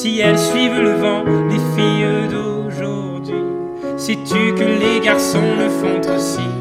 si elles suivent le vent, les filles d'aujourd'hui. Sais-tu que les garçons le font aussi?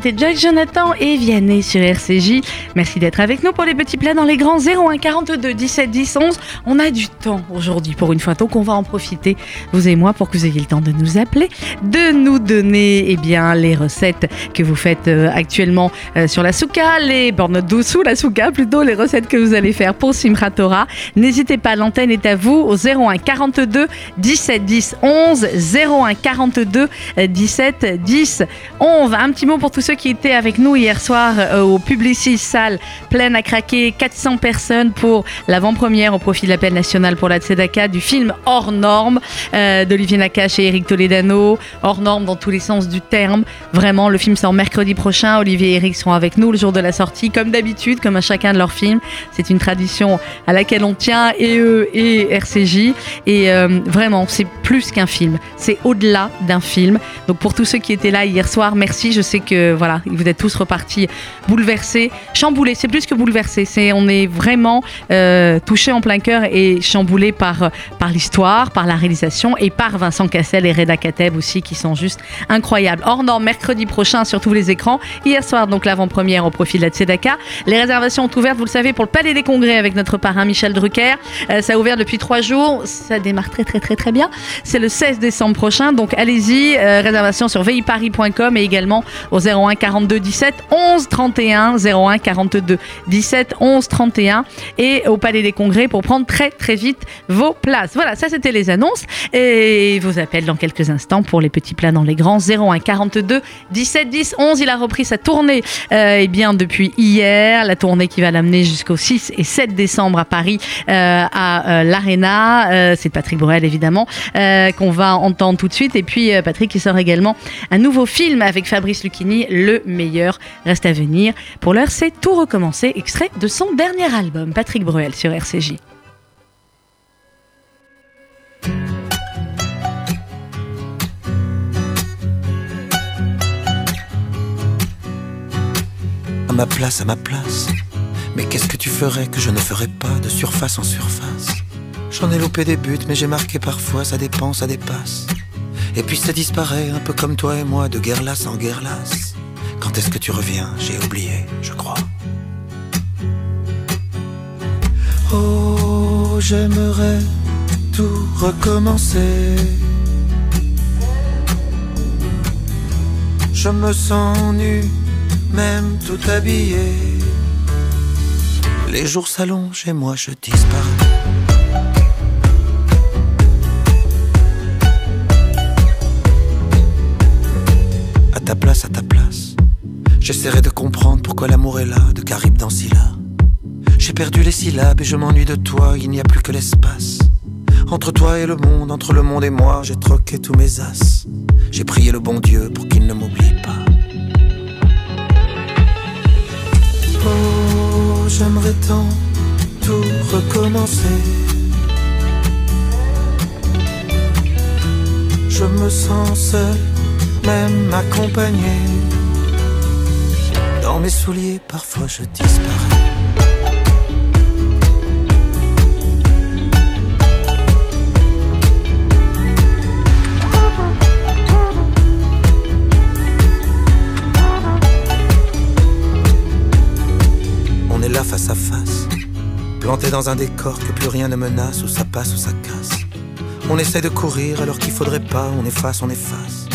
C'était Jack Jonathan et Vianney sur RCJ. Merci d'être avec nous pour les petits plats dans les grands 01 42 17 10 11. On a du temps aujourd'hui pour une fois, donc on va en profiter, vous et moi, pour que vous ayez le temps de nous appeler, de nous donner eh bien, les recettes que vous faites euh, actuellement euh, sur la souka, les bornes sous la souka, plutôt les recettes que vous allez faire pour Simchat Torah. N'hésitez pas, l'antenne est à vous au 01 42 17 10 11 01 42 17 10 11. Un petit mot pour tous ceux qui étaient avec nous hier soir euh, au Publicis salle pleine à craquer, 400 personnes pour l'avant-première au profit de l'appel national pour la Tzedaka du film Hors norme euh, d'Olivier Nakache et Eric Toledano. Hors norme dans tous les sens du terme. Vraiment, le film sort mercredi prochain. Olivier et Eric seront avec nous le jour de la sortie, comme d'habitude, comme à chacun de leurs films. C'est une tradition à laquelle on tient, et eux et RCJ. Et euh, vraiment, c'est plus qu'un film. C'est au-delà d'un film. Donc pour tous ceux qui étaient là hier soir, merci. Je sais que voilà, vous êtes tous repartis bouleversés, chamboulés. C'est plus que bouleversés. C'est on est vraiment euh, touchés en plein cœur et chamboulés par par l'histoire, par la réalisation et par Vincent Cassel et Reda Kateb aussi qui sont juste incroyables. Hors norme mercredi prochain sur tous les écrans. Hier soir donc l'avant-première au profit de la Tzedaka. Les réservations sont ouvertes, vous le savez, pour le Palais des Congrès avec notre parrain Michel Drucker. Euh, ça a ouvert depuis trois jours. Ça démarre très très très très bien. C'est le 16 décembre prochain, donc allez-y. Euh, réservation sur viparis.com et également au 01 42 17 11 31 01 42 17 11 31 et au Palais des Congrès pour prendre très très vite vos places. Voilà, ça c'était les annonces et vos appels dans quelques instants pour les petits plats dans les grands 01 42 17 10 11. Il a repris sa tournée euh, eh bien depuis hier, la tournée qui va l'amener jusqu'au 6 et 7 décembre à Paris euh, à euh, l'Arena. Euh, c'est Patrick Borel évidemment euh, qu'on va entendre tout de suite et puis Patrick qui sort également un nouveau film avec Fabrice Lucchini, Le meilleur reste à venir. Pour l'heure, c'est tout recommencer, extrait de son dernier album, Patrick Bruel sur RCJ. À ma place, à ma place. Mais qu'est-ce que tu ferais que je ne ferais pas de surface en surface? J'en ai loupé des buts, mais j'ai marqué parfois, ça dépend, ça dépasse. Et puis ça disparaît, un peu comme toi et moi, de guerre lasse en guerre lasse. Quand est-ce que tu reviens? J'ai oublié, je crois. Oh, j'aimerais tout recommencer. Je me sens nu, même tout habillé. Les jours s'allongent et moi je disparais. À ta place, à ta place. J'essaierai de comprendre pourquoi l'amour est là, de Caribe dans Scylla. J'ai perdu les syllabes et je m'ennuie de toi, il n'y a plus que l'espace. Entre toi et le monde, entre le monde et moi, j'ai troqué tous mes as. J'ai prié le bon Dieu pour qu'il ne m'oublie pas. Oh, j'aimerais tant tout recommencer. Je me sens seul, même accompagné. Dans mes souliers, parfois je disparais. On est là face à face, planté dans un décor que plus rien ne menace, où ça passe ou ça casse. On essaie de courir alors qu'il faudrait pas, on efface, on efface.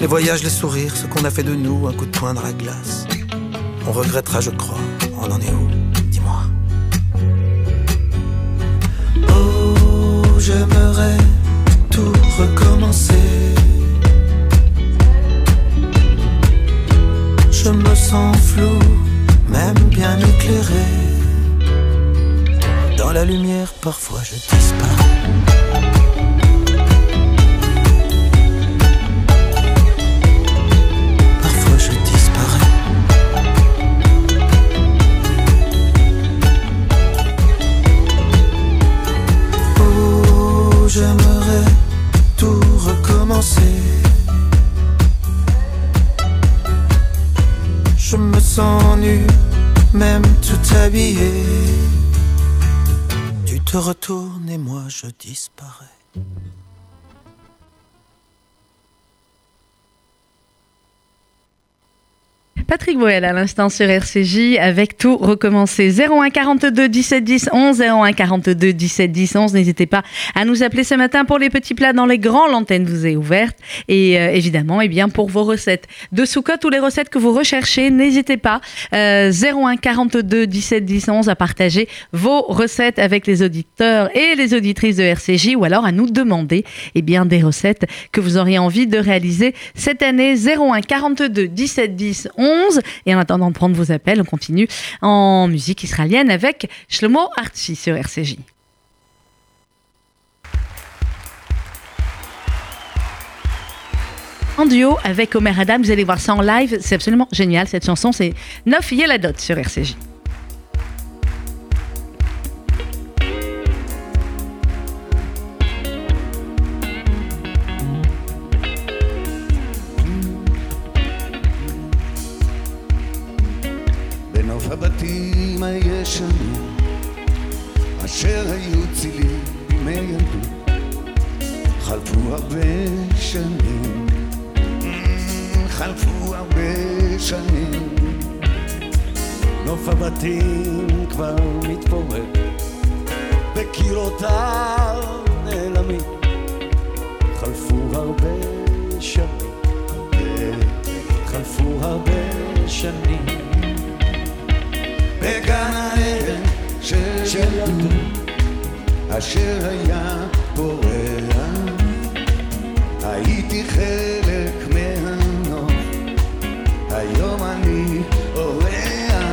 Les voyages, les sourires, ce qu'on a fait de nous, un coup de poing dans la glace. On regrettera, je crois, on en est où? Dis-moi. Oh, j'aimerais tout recommencer. Je me sens flou, même bien éclairé. Dans la lumière, parfois je même tout habillé. Tu te retournes et moi je disparais. Patrick Boel à l'instant sur RCJ avec tout recommencer. 01 42 17 10 11 01 42 17 10 11. N'hésitez pas à nous appeler ce matin pour les petits plats dans les grands. L'antenne vous est ouverte et euh, évidemment, eh bien pour vos recettes de sous-cote ou les recettes que vous recherchez, n'hésitez pas. Euh, 01 42 17 10 11 à partager vos recettes avec les auditeurs et les auditrices de RCJ ou alors à nous demander eh bien des recettes que vous auriez envie de réaliser cette année. 01 42 17 10 11 et en attendant de prendre vos appels, on continue en musique israélienne avec Shlomo Artsi sur RCJ. En duo avec Omer Adam, vous allez voir ça en live, c'est absolument génial cette chanson, c'est Neuf Yeladot sur RCJ. הישנים אשר היו צילים בימי ילדות חלפו הרבה שנים. Mm, חלפו הרבה שנים. נוף הבתים כבר מתפורר וקירותיו נעלמים. חלפו הרבה שנים חלפו הרבה שנים בגן העדן של ילדות אשר היה פורח הייתי חלק מהנוף היום אני אורח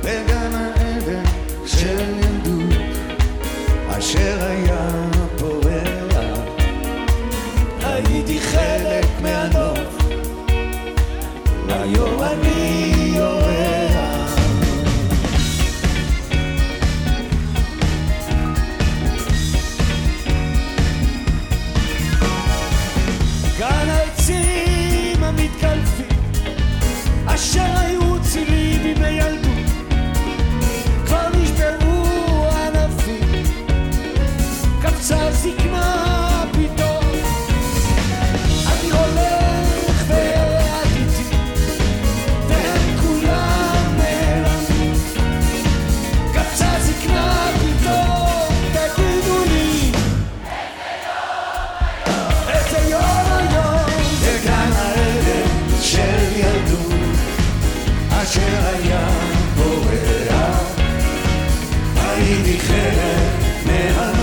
בגן העדן של ילדות אשר היה פורח הייתי חלק מהנוף היום אני אורח זקנה פתאום. אני הולך ואת איתי והם כולם נעלמים. קפצה זקנה פתאום תגידו לי איזה יום היום בגן העדן של ילדות אשר היה פורח הייתי חלק מהנוף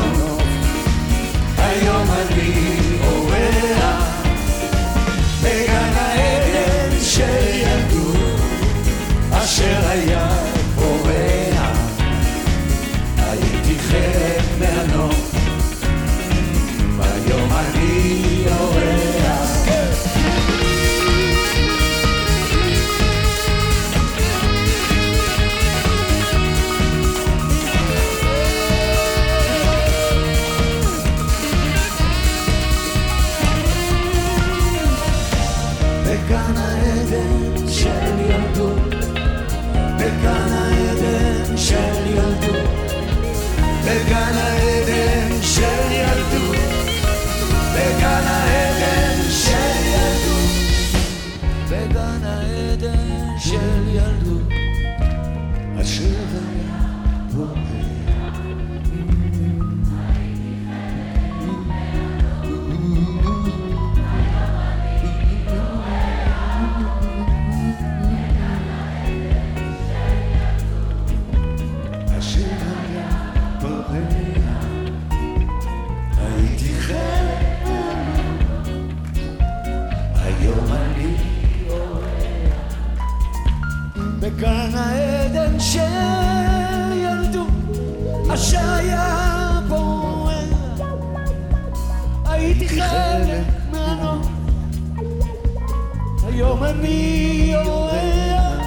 היום אני אורח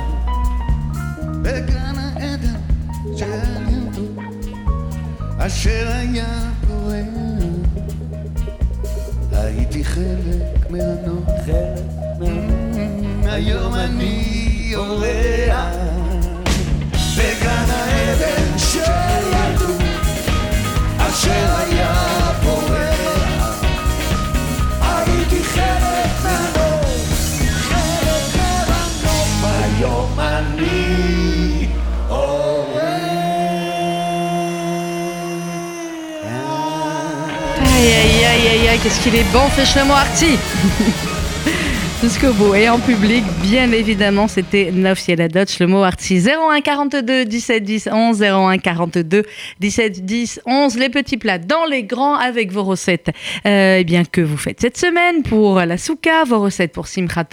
בגן העדן של ילדות אשר היה פורח. הייתי חלק מהנוף חלק מהנוף. היום אני אורח בגן העדן של ילדות אשר היה פורח Qu'est-ce qu'il est bon, fèche le Jusqu'au bout. Et en public, bien évidemment, c'était Neuf la Dutch, le mot arty 01 42 17 10 11, 01 42 17 10 11. Les petits plats dans les grands avec vos recettes euh, eh bien, que vous faites cette semaine pour la souka, vos recettes pour Simchat.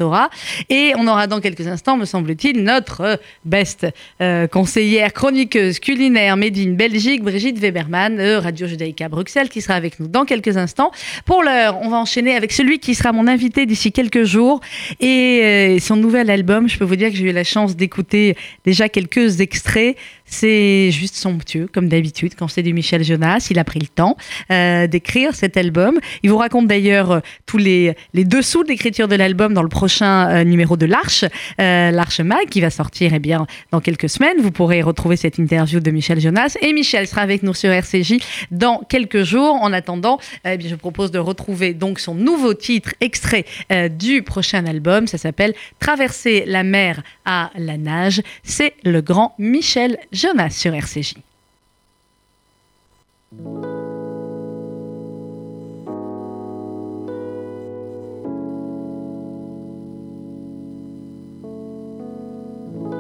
Et on aura dans quelques instants, me semble-t-il, notre best euh, conseillère, chroniqueuse culinaire Made in Belgique, Brigitte Weberman, Radio Judaïka Bruxelles, qui sera avec nous dans quelques instants. Pour l'heure, on va enchaîner avec celui qui sera mon invité d'ici quelques jours. Et euh, son nouvel album, je peux vous dire que j'ai eu la chance d'écouter déjà quelques extraits. C'est juste somptueux, comme d'habitude, quand c'est du Michel Jonas. Il a pris le temps euh, d'écrire cet album. Il vous raconte d'ailleurs euh, tous les, les dessous de l'écriture de l'album dans le prochain euh, numéro de l'Arche, l'Arche Mag, qui va sortir eh bien, dans quelques semaines. Vous pourrez retrouver cette interview de Michel Jonas. Et Michel sera avec nous sur RCJ dans quelques jours. En attendant, eh bien, je propose de retrouver donc son nouveau titre, extrait du prochain album. Ça s'appelle Traverser la mer à la nage. C'est le grand Michel Jonas sur RCJ.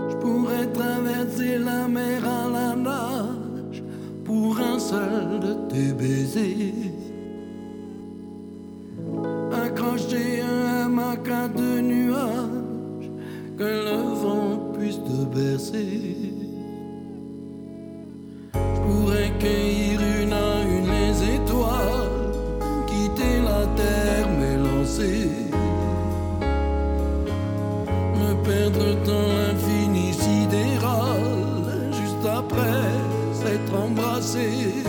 Je pourrais traverser la mer à la nage pour un seul de tes baisers. Accrocher un hamac de nuages, que le vent puisse te bercer pourrais cueillir une à une les étoiles, quitter la terre, m'élancer, me perdre dans l'infini sidéral, juste après s'être embrassé.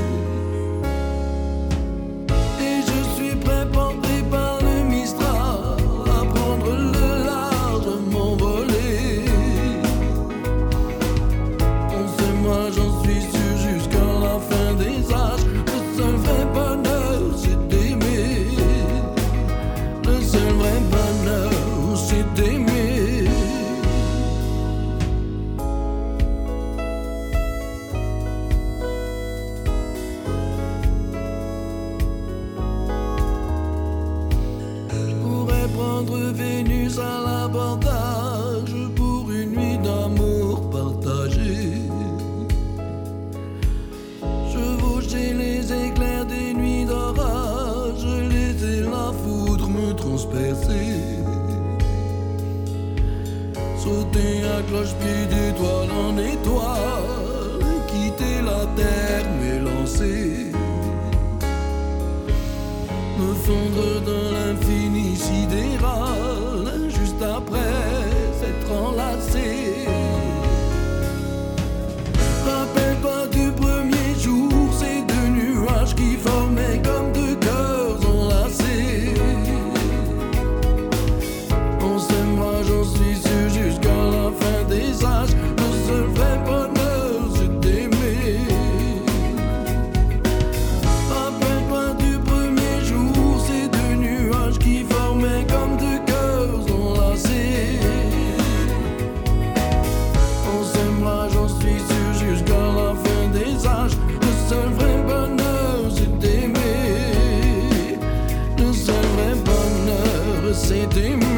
Bonheur, c'est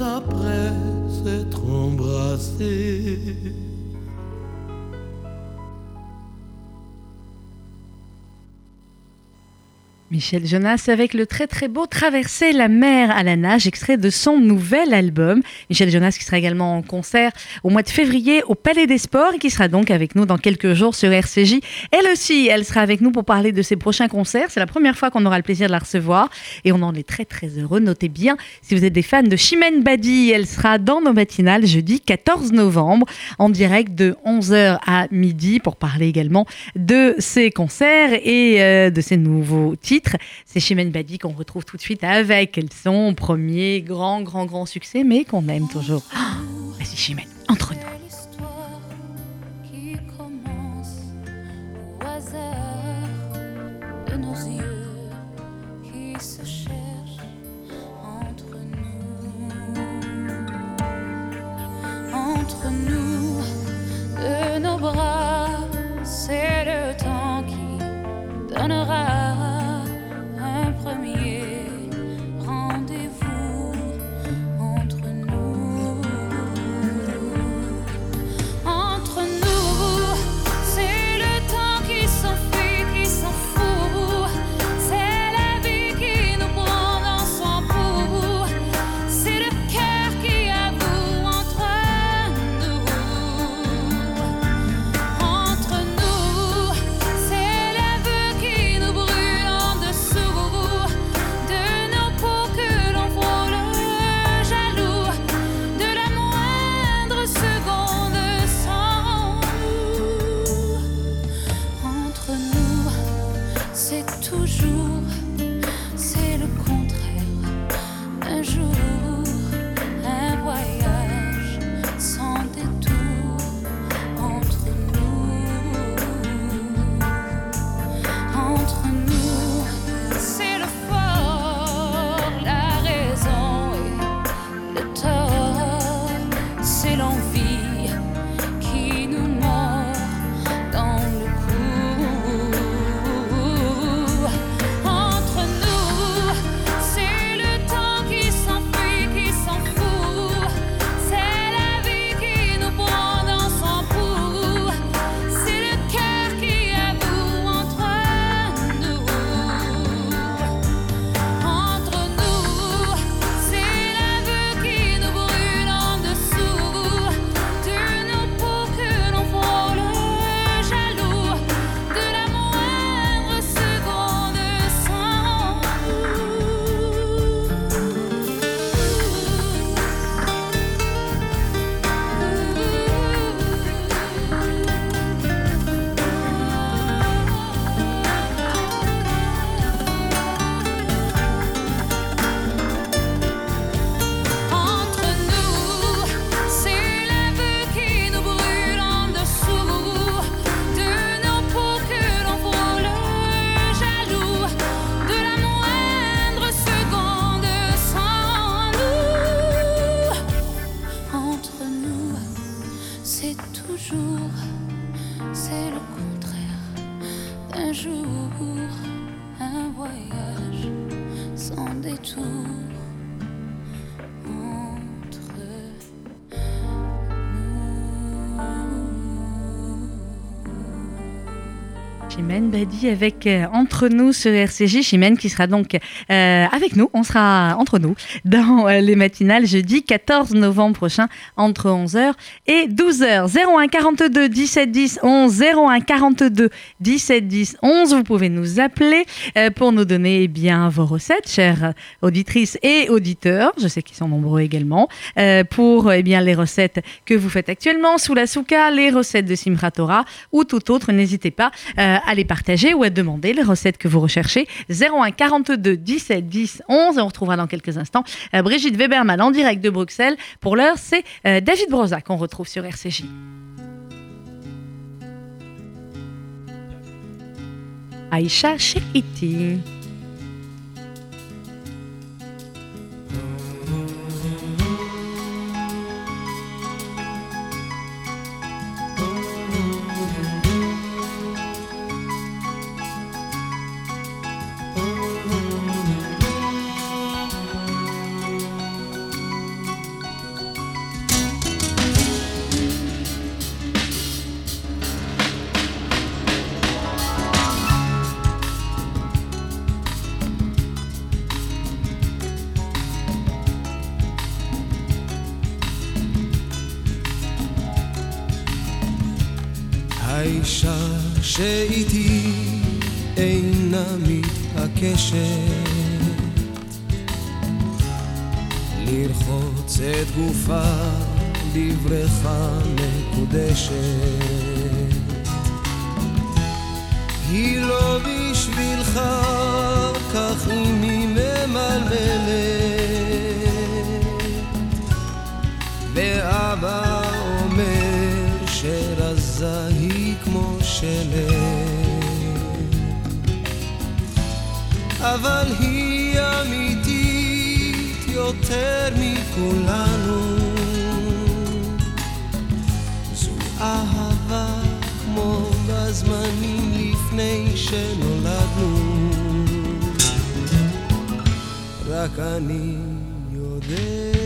après s'être embrassé. Michel Jonas avec le très très beau Traverser la mer à la nage, extrait de son nouvel album. Michel Jonas qui sera également en concert au mois de février au Palais des Sports et qui sera donc avec nous dans quelques jours sur RCJ. Elle aussi, elle sera avec nous pour parler de ses prochains concerts. C'est la première fois qu'on aura le plaisir de la recevoir et on en est très très heureux. Notez bien, si vous êtes des fans de Chimène Badi, elle sera dans nos matinales jeudi 14 novembre en direct de 11h à midi pour parler également de ses concerts et euh, de ses nouveaux titres c'est Chimène Badi qu'on retrouve tout de suite avec son premier grand, grand, grand succès, mais qu'on aime toujours. Oh, Vas-y Chimène, entre nous. entre nous, de nos bras, c'est le temps qui donnera. Avec euh, Entre nous ce RCJ. Chimène qui sera donc euh, avec nous. On sera entre nous dans euh, les matinales jeudi 14 novembre prochain entre 11h et 12h. 01 42 17 10 11 01 42 17 10 11. Vous pouvez nous appeler pour nous donner eh bien vos recettes, chères auditrices et auditeurs. Je sais qu'ils sont nombreux également. pour eh bien les recettes que vous faites actuellement sous la souka, les recettes de Simra Torah ou tout autre. N'hésitez pas à les partager ou à demander les recettes que vous recherchez. 01 42 17 10 11. Et on retrouvera dans quelques instants euh, Brigitte Weberman en direct de Bruxelles. Pour l'heure, c'est euh, David Broza qu'on retrouve sur RCJ. Aïcha. כמו בזמנים לפני שנולדנו. רק אני יודע.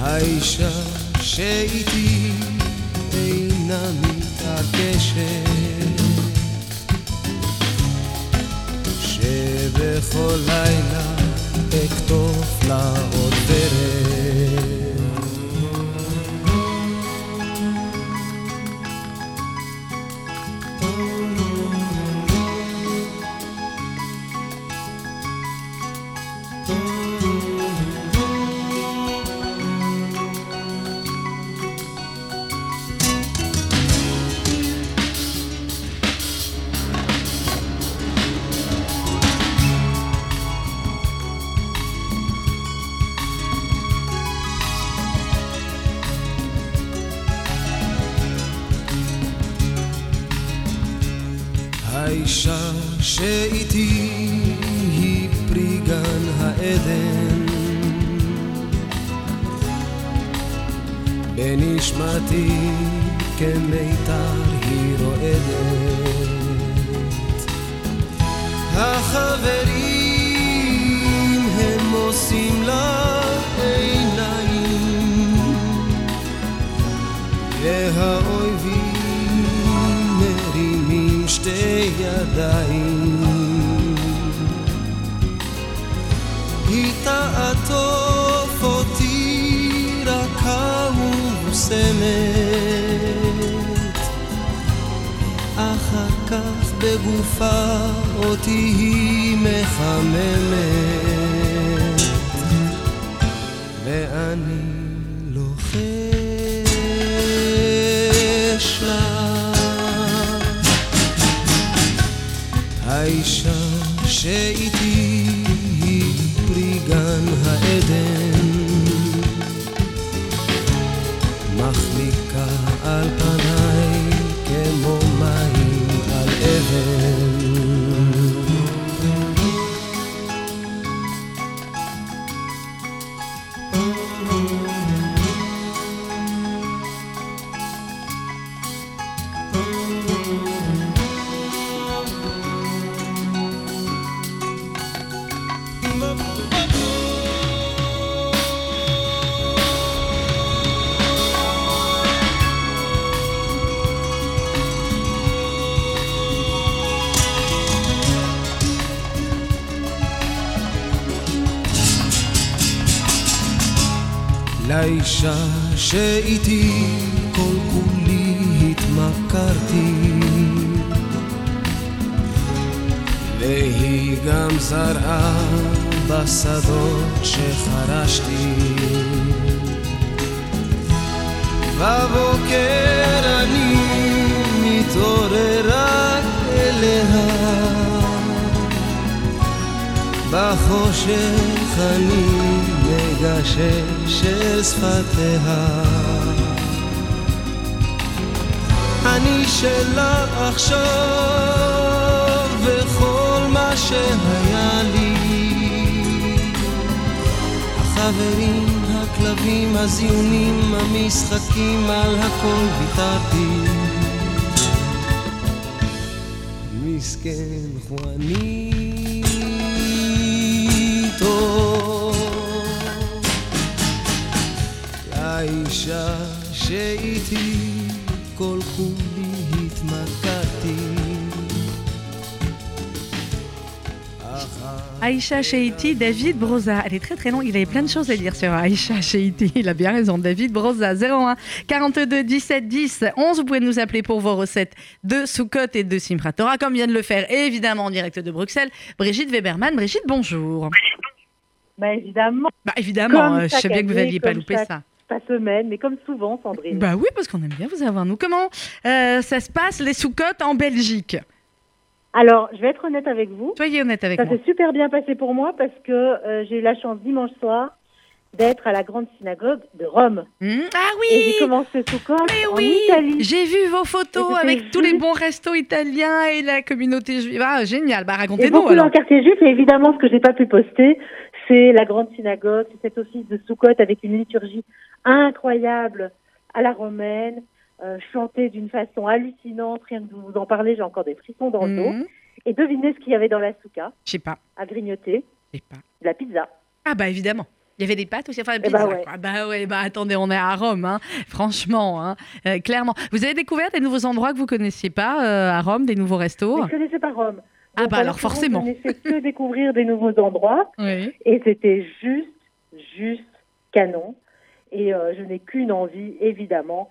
האישה שאיתי אינה מתעקשת. שבכל לילה אכתוב לה עוד דרך והאויבים מרימים שתי ידיים היא תעטוף אותי רכה ומוסמת אחר כך בגופה אותי היא מחממת שאיתי כל כולי התמכרתי. והיא גם זרעה בשדות שחרשתי. בבוקר אני מתעורר רק אליה. בחושך אני מגשש אל שפתיה. אני שלה עכשיו וכל מה שהיה לי. החברים, הכלבים, הזיונים, המשחקים, על הכל ויתרתי. מסכן חואניטו לאישה שאיתי כל כולי התמכרתי אחר Aïcha Sheiti, David Broza. Elle est très très longue, il avait plein de choses à dire sur Aïcha Sheiti. Il a bien raison, David Broza. 01 42 17 10 11. Vous pouvez nous appeler pour vos recettes de Soukot et de Simpratora, comme vient de le faire évidemment en direct de Bruxelles. Brigitte Weberman. Brigitte, bonjour. Bah évidemment, Bah évidemment, Comme euh, je sais chaque bien que vous année, n'aviez pas comme loupé chaque- ça. pas semaine, mais comme souvent, Sandrine. Bah oui, parce qu'on aime bien vous avoir. Nous, comment euh, ça se passe les Soukottes en Belgique? Alors, je vais être honnête avec vous. Soyez honnête avec Ça moi. s'est super bien passé pour moi parce que euh, j'ai eu la chance dimanche soir d'être à la grande synagogue de Rome. Hmm, Ah Et j'ai oui commencé corps Mais en oui, Italie. j'ai vu vos photos avec tous les bons restos italiens et la communauté juive. Ah, génial. Bah, racontez-nous beaucoup dans alors. le quartier juif. Et évidemment, ce que j'ai pas pu poster, c'est la grande synagogue, c'est cet office de Soukot avec une liturgie incroyable à la romaine, euh, chantée d'une façon hallucinante. Rien que de vous en parler, j'ai encore des frissons dans le dos. Hmm, Et devinez ce qu'il y avait dans la souka Je sais pas. à grignoter Je sais pas. De la pizza. Ah bah évidemment. Il y avait des pâtes aussi, enfin des Eh bah pizzas, ouais. quoi. Bah ouais, bah attendez, on est à Rome, hein. franchement, hein. Euh, clairement. Vous avez découvert des nouveaux endroits que vous connaissiez pas euh, à Rome, des nouveaux restos? Mais je connaissais pas Rome. Ah bah alors, forcément. Je n'ai fait que découvrir des nouveaux endroits Oui. et c'était juste, juste canon. Et euh, je n'ai qu'une envie, évidemment,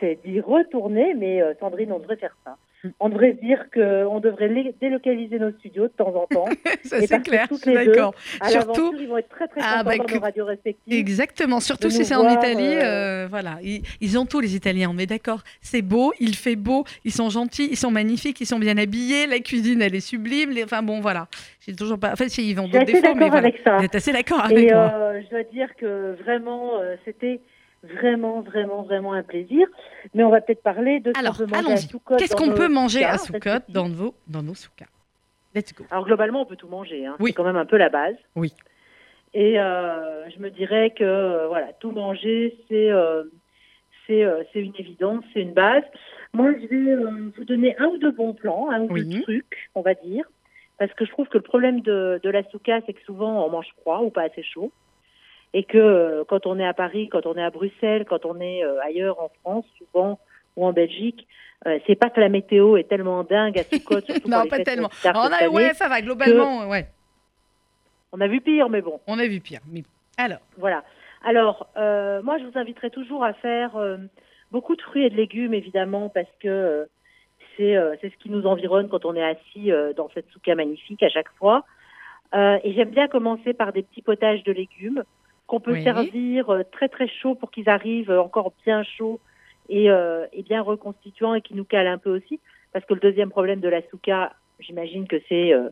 c'est d'y retourner. Mais euh, Sandrine, on devrait faire ça. On devrait dire qu'on devrait délocaliser nos studios de temps en temps. Ça c'est clair, d'accord. Surtout- ils vont être très très Ah, contents bah, dans que- nos radios respectives. Exactement, surtout si c'est en Italie, euh, euh, voilà, ils, ils ont tout les Italiens, on est d'accord. C'est beau, il fait beau, ils sont gentils, ils sont magnifiques, ils sont bien habillés, la cuisine elle est sublime, les- enfin bon voilà, j'ai toujours pas, enfin si ils vont d'autres défauts, mais voilà. avec ça. Vous êtes assez d'accord avec Et moi. euh, je dois dire que vraiment, euh, c'était vraiment, vraiment, vraiment un plaisir. Mais on va peut-être parler de ce qu'on peut manger à Qu'est-ce dans qu'on peut manger à respectifs. dans, vos, dans nos soukas? Let's go. Alors globalement, on peut tout manger. Hein. Oui. C'est quand même un peu la base. Oui. Et euh, je me dirais que euh, voilà, tout manger, c'est euh, c'est euh, une évidence, c'est une base. Moi, je vais vous donner un ou deux bons plans, un ou Oui. deux trucs, on va dire, parce que je trouve que le problème de, de la souka, c'est que souvent on mange froid ou pas assez chaud, et que euh, quand on est à Paris, quand on est à Bruxelles, quand on est euh, ailleurs en France, souvent ou en Belgique, euh, c'est pas que la météo est tellement dingue à Soukot, surtout Non, pas tellement. que On a, ouais, ça va, globalement, ouais, On a vu pire, mais bon. on a vu pire. Mais... Alors, Voilà. Alors, euh, moi, je vous inviterai toujours à faire euh, beaucoup de fruits et de légumes, évidemment, parce que c'est ce qui nous environne quand on est assis dans cette souka magnifique à chaque fois. Et j'aime bien commencer par des petits potages de légumes qu'on peut Oui. servir euh, très très chauds pour qu'ils arrivent euh, encore bien chauds et, euh, et bien reconstituants et qui nous calent un peu aussi. Parce que le deuxième problème de la souka, j'imagine que c'est euh,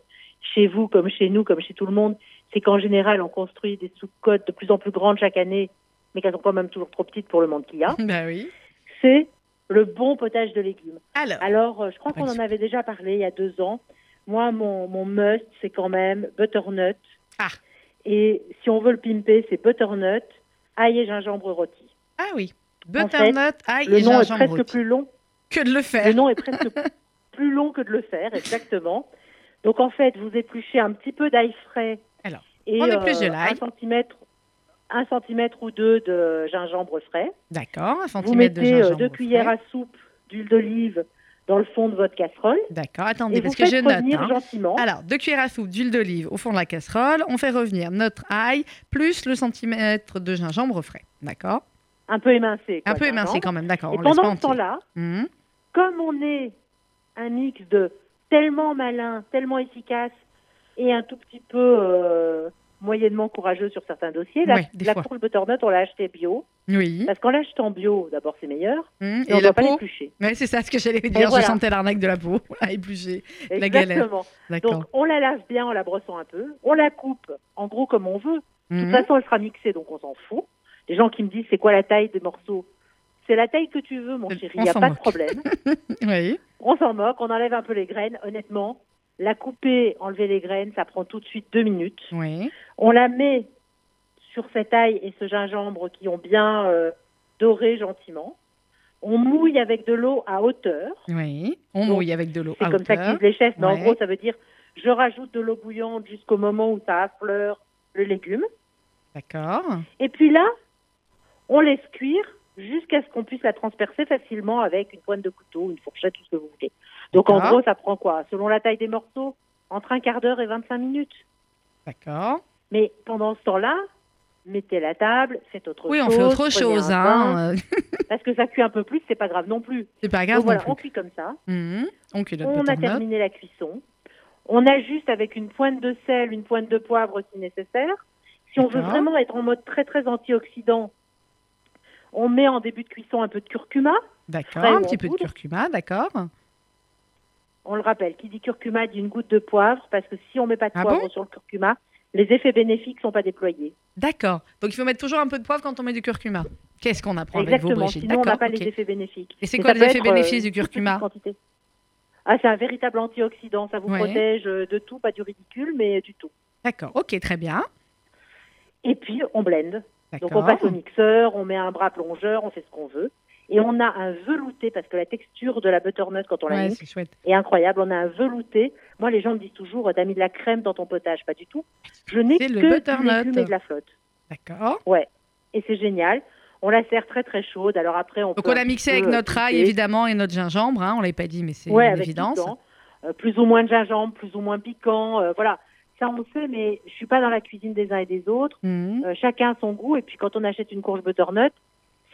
chez vous comme chez nous, comme chez tout le monde, c'est qu'en général, on construit des sous-côtes de plus en plus grandes chaque année, mais qu'elles sont quand même toujours trop petites pour le monde qu'il y a. bah oui. C'est le bon potage de légumes. Alors, Alors, je crois qu'on en avait déjà parlé il y a deux ans. Moi, mon, mon must, c'est quand même butternut. Ah. Et si on veut le pimper, c'est butternut, ail et gingembre rôti. ah oui, en fait, butternut, ail Le et nom est gingembre presque rôti. plus long. que de le faire. Le nom est presque plus long que de le faire, exactement. Donc en fait, vous épluchez un petit peu d'ail frais. Alors, et on épluche de euh, l'ail. Un centimètre, un centimètre ou deux de gingembre frais. D'accord, un Vous centimètre de mettez euh, gingembre. deux cuillères frais. à soupe d'huile d'olive dans le fond de votre casserole. D'accord, attendez, Et parce vous que je note. revenir hein. gentiment. Alors, deux cuillères à soupe d'huile d'olive au fond de la casserole. On fait revenir notre ail plus le centimètre de gingembre frais. D'accord? Un peu émincé. Un peu émincé quand même, d'accord. Et on pendant ce temps-là, Hum, comme on est un mix de tellement malin, tellement efficace et un tout petit peu euh, moyennement courageux sur certains dossiers, la, Ouais, la le butternut, on l'a acheté bio. Oui. Parce qu'en l'achetant bio, d'abord, c'est meilleur. Hum, Et, on ne doit pas l'éplucher. Ouais, c'est ça ce que j'allais dire. voilà. Je sentais l'arnaque de la peau. À éplucher. La galère. Exactement. Donc, on la lave bien en la brossant un peu. On la coupe, en gros, comme on veut. De toute Hum, façon, elle sera mixée, donc on s'en fout. Les gens qui me disent c'est quoi la taille des morceaux? C'est la taille que tu veux, mon On chéri. Il n'y a pas de problème. Oui. On s'en moque, on enlève un peu les graines. Honnêtement, la couper, enlever les graines, ça prend tout de suite deux minutes. Oui. On la met sur cette ail et ce gingembre qui ont bien euh, doré gentiment. On mouille avec de l'eau à hauteur. Oui. On Donc, mouille avec de l'eau. C'est à comme ça hauteur. qu'ils les chefs, mais en gros, ça veut dire je rajoute de l'eau bouillante jusqu'au moment où ça affleure le légume. D'accord. Et puis là, on laisse cuire jusqu'à ce qu'on puisse la transpercer facilement avec une pointe de couteau, une fourchette, tout ce que vous voulez. Donc en D'accord. gros, ça prend quoi? Selon la taille des morceaux, entre un quart d'heure et 25 minutes. D'accord. Mais pendant ce temps-là, mettez la table, faites autre Oui, chose. on fait autre chose. Hein. euh, Parce que ça cuit un peu plus, c'est pas grave non plus. C'est pas grave Donc voilà, non on cuit comme ça. Mhm. On cuit notre On a terminé la cuisson. On ajuste avec une pointe de sel, une pointe de poivre si nécessaire. Si on veut vraiment être en mode très très antioxydant, on met en début de cuisson un peu de curcuma. D'accord, un petit peu de curcuma, d'accord. On le rappelle, qui dit curcuma dit une goutte de poivre, parce que si on met pas de Ah poivre bon sur le curcuma, les effets bénéfiques sont pas déployés. D'accord. Donc il faut mettre toujours un peu de poivre quand on met du curcuma. Qu'est-ce qu'on apprend avec vous, Exactement, Brigitte sinon on n'a pas les effets bénéfiques. Et c'est quoi les effets euh, bénéfices du une toute curcuma. Ah, c'est un véritable antioxydant, ça vous Ouais. protège de tout, pas du ridicule, mais du tout. D'accord, ok, très bien. Et puis on blende. Donc on passe au mixeur, on met un bras plongeur, on fait ce qu'on veut. Et on a un velouté, parce que la texture de la butternut quand on la Ouais, mixe est incroyable. On a un velouté. Moi, les gens me disent toujours, t'as mis de la crème dans ton potage. Pas du tout. Je n'ai que le du légume et de la flotte. D'accord. Et c'est génial. On la sert très très chaude. Alors après, on Donc peut on l'a mixé avec euh, notre ail, évidemment, et notre gingembre. Hein, on l'a pas dit, mais c'est Ouais, une avec évidence. Euh, plus ou moins de gingembre, plus ou moins piquant. euh, voilà. Ça, on sait, mais je suis pas dans la cuisine des uns et des autres. Euh, chacun a son goût. Et puis quand on achète une courge butternut,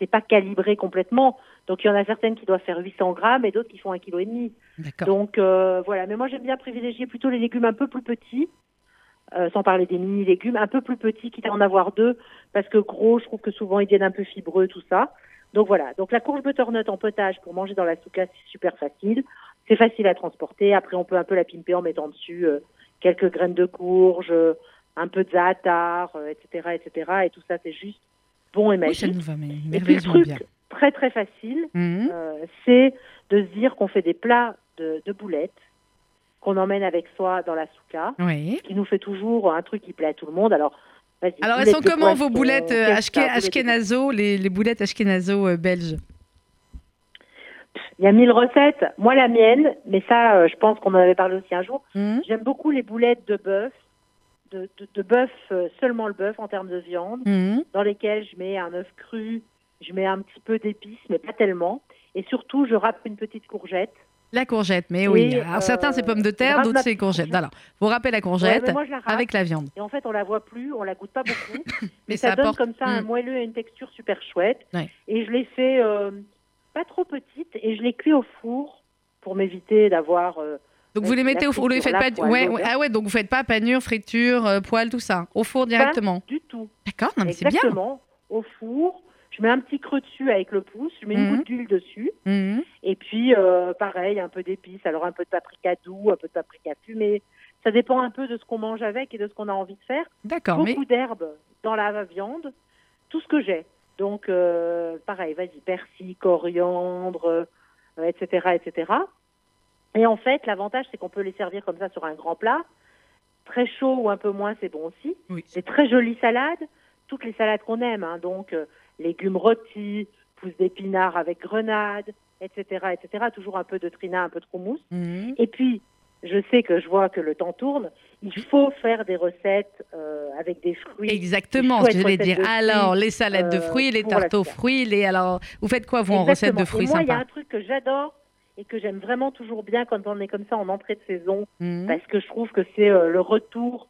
c'est pas calibré complètement. Donc il y en a certaines qui doivent faire 800 grammes et d'autres qui font un kilo et demi. Donc euh, voilà. Mais moi j'aime bien privilégier plutôt les légumes un peu plus petits, euh, sans parler des mini légumes, un peu plus petits, quitte à en avoir deux, parce que gros, je trouve que souvent ils viennent un peu fibreux, tout ça. Donc voilà. Donc la courge butternut en potage pour manger dans la souka, c'est super facile. C'est facile à transporter. Après on peut un peu la pimper en mettant dessus euh, quelques graines de courge, un peu de za'atar, etc., etc. Et tout ça c'est juste bon et Oui, ça magique. nous va Et puis le merveilleusement truc bien. très très facile, Mhm. euh, c'est de se dire qu'on fait des plats de, de boulettes qu'on emmène avec soi dans la souka, Oui. qui nous fait toujours un truc qui plaît à tout le monde. Alors, vas-y, Alors elles sont comment vos boulettes euh, ashkenazo, les, les boulettes ashkenazo euh, belges Il y a mille recettes. Moi, la mienne, mais ça, euh, je pense qu'on en avait parlé aussi un jour. Mhm. J'aime beaucoup les boulettes de bœuf, de, de, de bœuf, euh, seulement le bœuf en termes de viande, Mhm. dans lesquelles je mets un œuf cru, je mets un petit peu d'épices, mais pas tellement. Et surtout, je râpe une petite courgette. La courgette, mais oui. Alors, euh, certains c'est pommes de terre, râpe d'autres c'est courgette. courgette. Alors, vous rappelez la courgette moi, la avec la viande. Et en fait, on la voit plus, on la goûte pas beaucoup. Mais mais ça ça, donne apporte- comme ça un Mm. moelleux et une texture super chouette. Ouais. Et je les fais euh, pas trop petites et je les cuis au four pour m'éviter d'avoir. euh, Donc vous les mettez au four, vous les faites pas ouais, ouais, ah ouais, donc vous faites pas panure, friture, euh, poêle tout ça, au four directement. du tout. D'accord, non mais c'est bien. Exactement. Au four, je mets un petit creux dessus avec le pouce, je mets une Mhm. goutte d'huile dessus. Mhm. Et puis, euh, pareil, un peu d'épices. Alors, un peu de paprika doux, un peu de paprika fumé. Ça dépend un peu de ce qu'on mange avec et de ce qu'on a envie de faire. D'accord, beaucoup mais d'herbes dans la viande, tout ce que j'ai. Donc, euh, pareil, vas-y, persil, coriandre, etc., etc. Et en fait, l'avantage, c'est qu'on peut les servir comme ça sur un grand plat. Très chaud ou un peu moins, c'est bon aussi. oui. Des très jolies salades, toutes les salades qu'on aime, hein, donc euh, légumes rôtis, pousses d'épinards avec grenade, etc., etc. Toujours un peu de trina, un peu de houmous. Mhm. Et puis, je sais que je vois que le temps tourne. Il faut faire des recettes euh, avec des fruits. Exactement, ce que j'allais dire. Alors, les salades de euh, fruits, les tartes aux fruits, les alors vous faites quoi vous en recette de Exactement. fruits Et moi, il y a un truc que j'adore et que j'aime vraiment toujours bien quand on est comme ça en entrée de saison, Mhm. parce que je trouve que c'est euh, le retour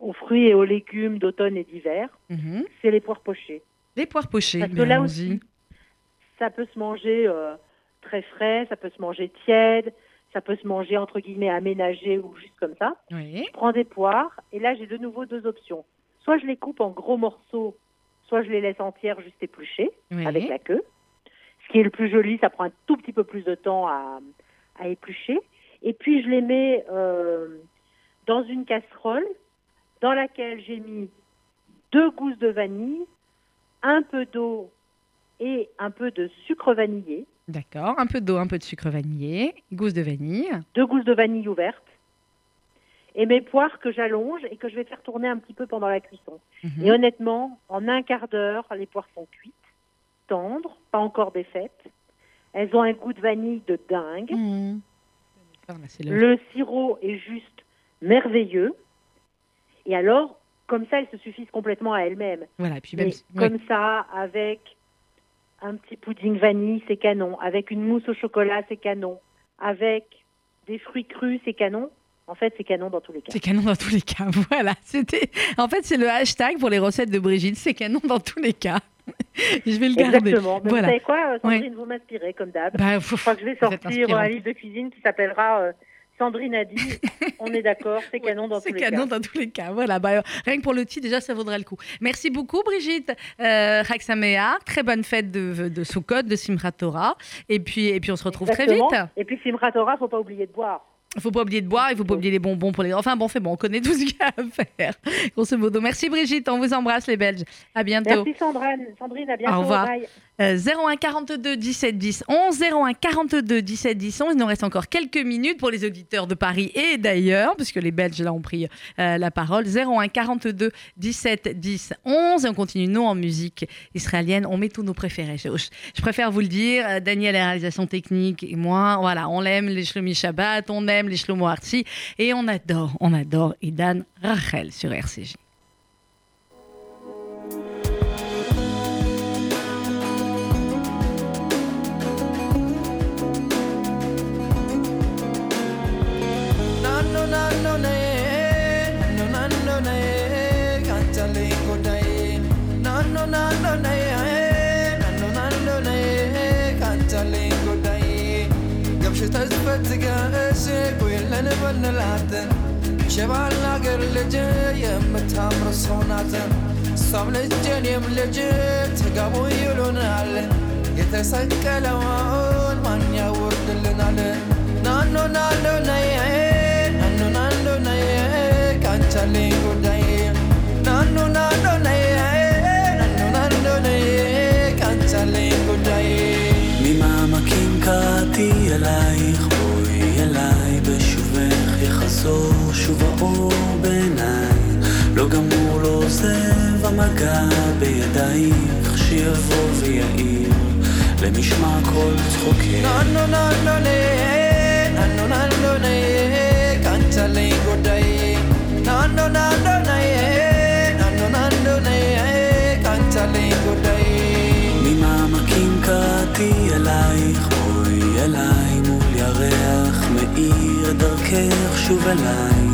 aux fruits et aux légumes d'automne et d'hiver. Mhm. C'est les poires pochées. Les poires pochées, Parce que là aussi, ça peut se manger euh, très frais, ça peut se manger tiède, ça peut se manger entre guillemets aménagé ou juste comme ça. Oui. Je prends des poires et là j'ai de nouveau deux options. Soit je les coupe en gros morceaux, soit je les laisse entières juste épluchées oui. avec la queue. Ce qui est le plus joli, ça prend un tout petit peu plus de temps à, à éplucher. Et puis je les mets euh, dans une casserole dans laquelle j'ai mis deux gousses de vanille, un peu d'eau et un peu de sucre vanillé, D'accord, un peu d'eau, un peu de sucre vanillé, gousse de vanille. deux gousses de vanille ouvertes, et mes poires que j'allonge et que je vais faire tourner un petit peu pendant la cuisson. Mhm. Et honnêtement, en un quart d'heure, les poires sont cuites, tendres, pas encore défaites. Elles ont un goût de vanille de dingue. C'est le- Le sirop est juste merveilleux. Et alors, comme ça, elles se suffisent complètement à elles-mêmes. Voilà, et puis même ouais. comme ça, avec un petit pudding vanille, c'est canon. Avec une mousse au chocolat, c'est canon. Avec des fruits crus, c'est canon. En fait, c'est canon dans tous les cas. C'est canon dans tous les cas. Voilà. C'était. En fait, c'est le hashtag pour les recettes de Brigitte. C'est canon dans tous les cas. Je vais le garder. Exactement. Mais Voilà. Vous savez quoi, euh, Sandrine, vous m'inspirez comme d'hab. Bah, Je crois que je vais sortir inspirante. un livre de cuisine qui s'appellera euh, Sandrine a dit. On est d'accord, c'est canon dans C'est tous les canon cas. dans tous les cas. Voilà, bah, euh, rien que pour le titre, déjà, ça vaudrait le coup. Merci beaucoup, Brigitte. Euh, Raksamea, très bonne fête de, de Sukkot, de Simchat Torah. Et puis, et puis, on se retrouve Exactement. très vite. Et puis Simchat Torah, faut pas oublier de boire. Il faut pas oublier de boire, il faut pas oublier les bonbons pour les. Enfin, bon, c'est bon, on connaît tout ce qu'il y a à faire. Grosso modo. Merci, Brigitte. On vous embrasse, les Belges. À bientôt. Merci Sandrine. Sandrine, à bientôt. Au revoir. Bye. Euh, 01 42 17 10 11 01 42 17 10 11 il nous reste encore quelques minutes pour les auditeurs de Paris et d'ailleurs puisque les Belges là ont pris euh, la parole. 01 42 17 10 11 et on continue nous en musique israélienne. On met tous nos préférés. Je, je- préfère vous le dire euh, Daniel la réalisation technique et moi voilà on aime les Shlomi Shabbat on aime les Shlomo Artsi et on adore on adore Idan Rachel sur RCJ እንላትን ሸባላገር ልጅ የምታምር ሰው ናትን እሷም ልጅ እኔም ልጅ ተጋቡ ይሉናል። የተሰቀለውን ማን ያወርድልናል? ናኖ ናኖ ነይ ናኖ ናኖ ነይ ካንቻለኝ ጉዳይ ናኖ ናኖ ነይ ናኖ ናኖ ነይ ካንቻለኝ ጉዳይ ሚማማ ኪንካቲ יחזור שוב האור בעיניי לא גמור לא עוזב המגע בידייך שיבוא ויעיר למשמע כל צחוקך נו נו נו נו נו נו נו kanchale godai nando nando nae nando nando nae kanchale godai mi mama kin kati alai khoi alai ירח מאיר דרכך שוב אליי.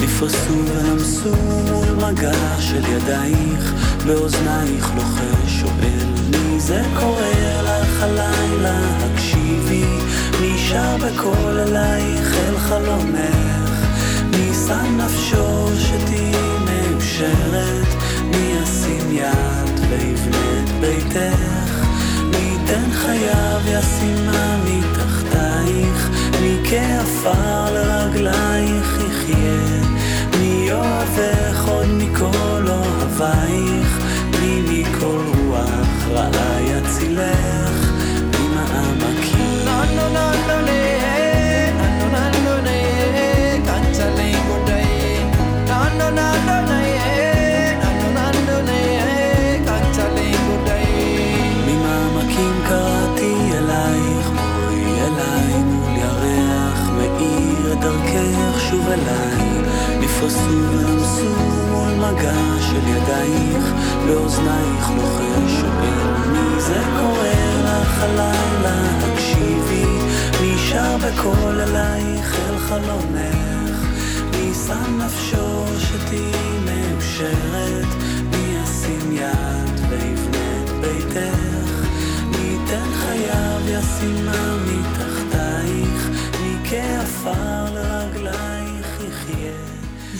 נפרסו ולמסו מול מגע של ידייך, באוזנייך לוחש שואל מי זה קורא לך הלילה, הקשיבי, שר בקול אלייך אל חלומך, מי שם נפשו שתהיי מאושרת, מי ישים יד ויבנה את ביתך, מי ייתן חייו ישימה מתחתייך, כעפר לרגלייך יחיה, מי אוהבך עוד מכל אוהבייך, מי מכל רוח רעה נפרסו ונמסו מול מגע של ידייך, באוזנייך לוחש שואל מי זה קורא לך הלילה, הקשיבי, מי בקול אלייך אל חלומך, מי שם נפשו שתהיי מאושרת, מי ישים יד ויבנה את ביתך, מי ייתן חייו ישימה מתחתייך, מי כעפר לרגלייך.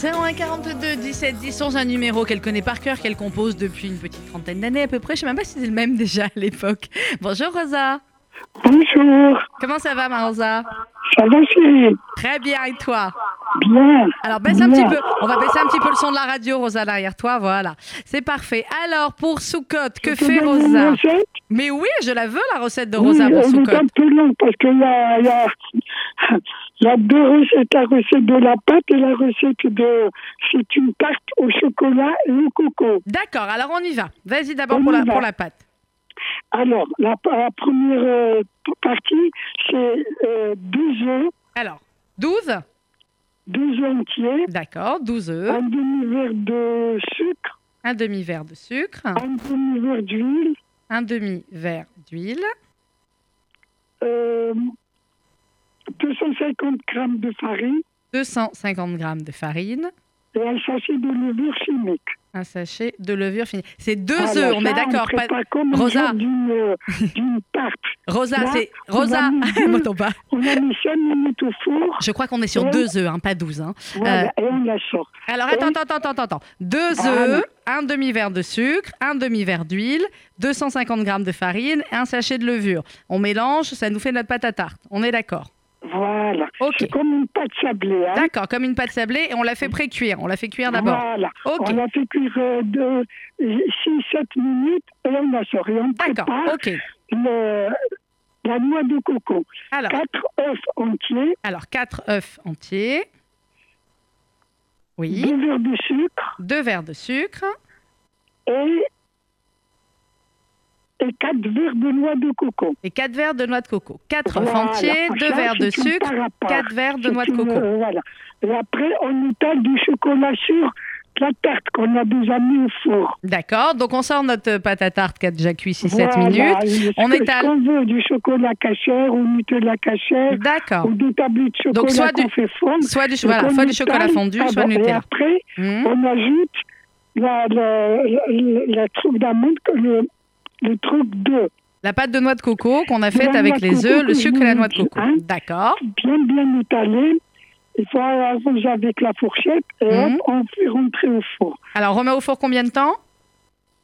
01 42 17 10 11, un numéro qu'elle connaît par cœur, qu'elle compose depuis une petite trentaine d'années à peu près. Je sais même pas si c'est le même déjà à l'époque. Bonjour Rosa. Bonjour, Comment ça va ma Rosa? Ça va chérie Très bien et toi? Bien. Alors baisse un petit peu, on va baisser un petit peu le son de la radio Rosa derrière toi, voilà. C'est parfait. Alors pour Soukot, que fait Rosa Mais oui, je la veux la recette de Oui, Rosa pour elle est Soukot. un peu longue parce qu'il y a, y, a, il y a deux recettes, la recette de la pâte et la recette de... C'est une tarte au chocolat et au coco. D'accord, alors on y va. Vas-y d'abord pour la, va. pour la pâte. Alors, la, la première euh, partie, c'est euh, deux œufs, Alors, 12 deux œufs entiers, D'accord, 12 œufs, un demi-verre de sucre, un demi-verre de sucre, un demi-verre d'huile, un demi-verre d'huile, euh, 250 grammes de farine, 250 g de farine, et un sachet de levure chimique. Un sachet de levure finie. C'est deux Voilà, œufs, on est d'accord. Pas- prépare comme Rosa. euh, tarte. Rosa, c'est Rosa. M'entends pas. On a mis 5 minutes au four, Je crois qu'on est sur deux œufs, hein, pas 12. hein. voilà, Euh, et on la sort. Alors attends, attends, attends, attends, attends. Deux Voilà. œufs, un demi-verre de sucre, un demi-verre d'huile, 250 g de farine, un sachet de levure. On mélange, ça nous fait notre pâte à tarte. On est d'accord Voilà. Ok. C'est comme une pâte sablée. Hein. D'accord, comme une pâte sablée et on la fait pré-cuire. On la fait cuire d'abord. Voilà. Ok. On la fait cuire euh, de 6-7 minutes et on la sort. On D'accord, prépare ok. le- la noix de coco. Alors, 4 œufs entiers, alors 4 œufs entiers. Oui. 2 verres de sucre Deux verres de sucre. et, et 4 verres de noix de coco. Et 4 verres de noix de coco. 4 œufs Voilà. entiers, Ça, 2 verres de sucre, part à part. 4 verres de noix de coco. euh, voilà. Et après, on étale du chocolat sur la tarte qu'on a déjà mis au four. D'accord, donc on sort notre pâte à tarte qui a déjà cuit 6-7 Voilà. minutes. Et On étale. Qu'on veut, du chocolat cachère ou Nutella cachère D'accord. ou des tablettes de chocolat Donc, soit du- fait fondre. Soit du, Et voilà, soit du chocolat fondu, Ah soit du Et Nutella. après, Hmm. on ajoute la, la, la, la truc d'amande, que le, le truc de La pâte de noix de coco qu'on a faite avec les œufs, le sucre et la noix de coco. hein. D'accord. bien bien étalé. Il faut arranger avec la fourchette et Mhm. hop, on fait rentrer au four. Alors, on met au four combien de temps?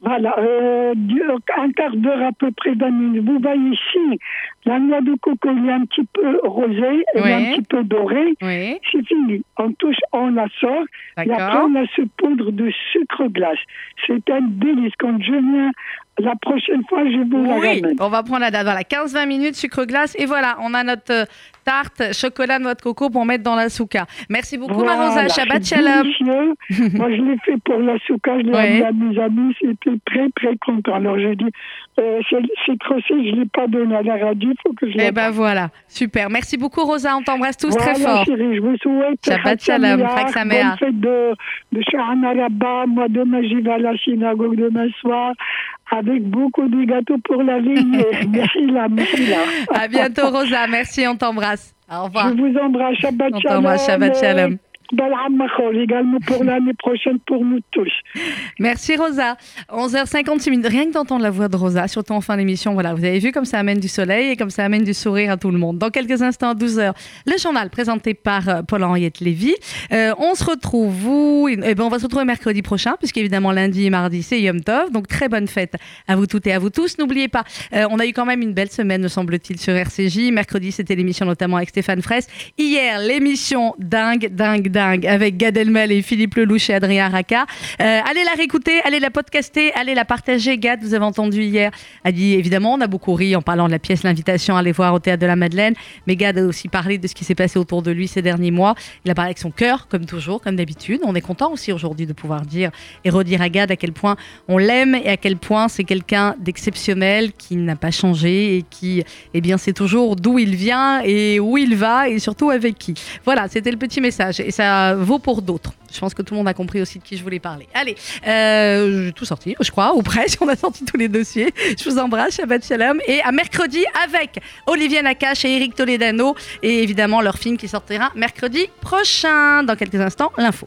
Voilà, euh, du- un quart d'heure à peu près d'un minute. Vous voyez ici, la noix de coco elle est un petit peu rosée, elle Oui. est un petit peu dorée. Oui, C'est fini. On touche, on la sort. Et après, on a ce poudre de sucre glace. C'est un délice. Quand je viens la prochaine fois, je vous la Oui, ramène. on va prendre la date. Voilà, 15-20 minutes, sucre glace. Et voilà, on a notre euh, tarte chocolat noix de coco pour mettre dans la souka. Merci beaucoup, Voilà, Marosa. Shabbat shalom. Moi, je l'ai fait pour la souka, je l'ai Ouais. à mes amis, c'était très, très content. Alors, j'ai dit, euh, c'est je ne l'ai pas donné à la radio, il faut que je Eh ben voilà, super. Merci beaucoup, Rosa. On t'embrasse tous voilà, très fort. chérie, je vous souhaite Shabbat shalom, bonne fête de, de Shahana Rabba. Moi, demain, j'y vais à la synagogue demain soir avec beaucoup de gâteaux pour la veillée. merci là, merci là. À bientôt, Rosa. Merci, on t'embrasse. Au revoir. Je vous embrasse, Shabbat On shalom. t'embrasse, Shabbat shalom. Et également pour l'année prochaine pour nous tous. Merci Rosa. 11h56 minutes. Rien que d'entendre la voix de Rosa, surtout en fin d'émission, voilà, vous avez vu comme ça amène du soleil et comme ça amène du sourire à tout le monde. Dans quelques instants, à 12h, le journal présenté par euh, Paul-Henriette Lévy. Euh, on se retrouve, vous, eh ben, on va se retrouver mercredi prochain, puisqu'évidemment lundi et mardi, c'est Yom Tov. Donc très bonne fête à vous toutes et à vous tous. N'oubliez pas, euh, on a eu quand même une belle semaine, me semble-t-il, sur RCJ. Mercredi, c'était l'émission notamment avec Stéphane Fraisse. Hier, l'émission dingue, dingue, dingue avec Gad Elmel et Philippe Lelouch et Adrien Racca. Euh, allez la réécouter, allez la podcaster, allez la partager. Gad, vous avez entendu hier, a dit évidemment, on a beaucoup ri en parlant de la pièce L'invitation à aller voir au théâtre de la Madeleine. Mais Gad a aussi parlé de ce qui s'est passé autour de lui ces derniers mois. Il a parlé avec son cœur, comme toujours, comme d'habitude. On est content aussi aujourd'hui de pouvoir dire et redire à Gad à quel point on l'aime et à quel point c'est quelqu'un d'exceptionnel qui n'a pas changé et qui, eh bien, c'est toujours d'où il vient et où il va et surtout avec qui. Voilà, c'était le petit message et vaut pour d'autres. Je pense que tout le monde a compris aussi de qui je voulais parler. Allez, euh, j'ai tout sorti, je crois, ou presque. On a sorti tous les dossiers. Je vous embrasse, Shabbat Shalom. Et à mercredi avec Olivier Nakache et Eric Toledano. Et évidemment, leur film qui sortira mercredi prochain. Dans quelques instants, l'info.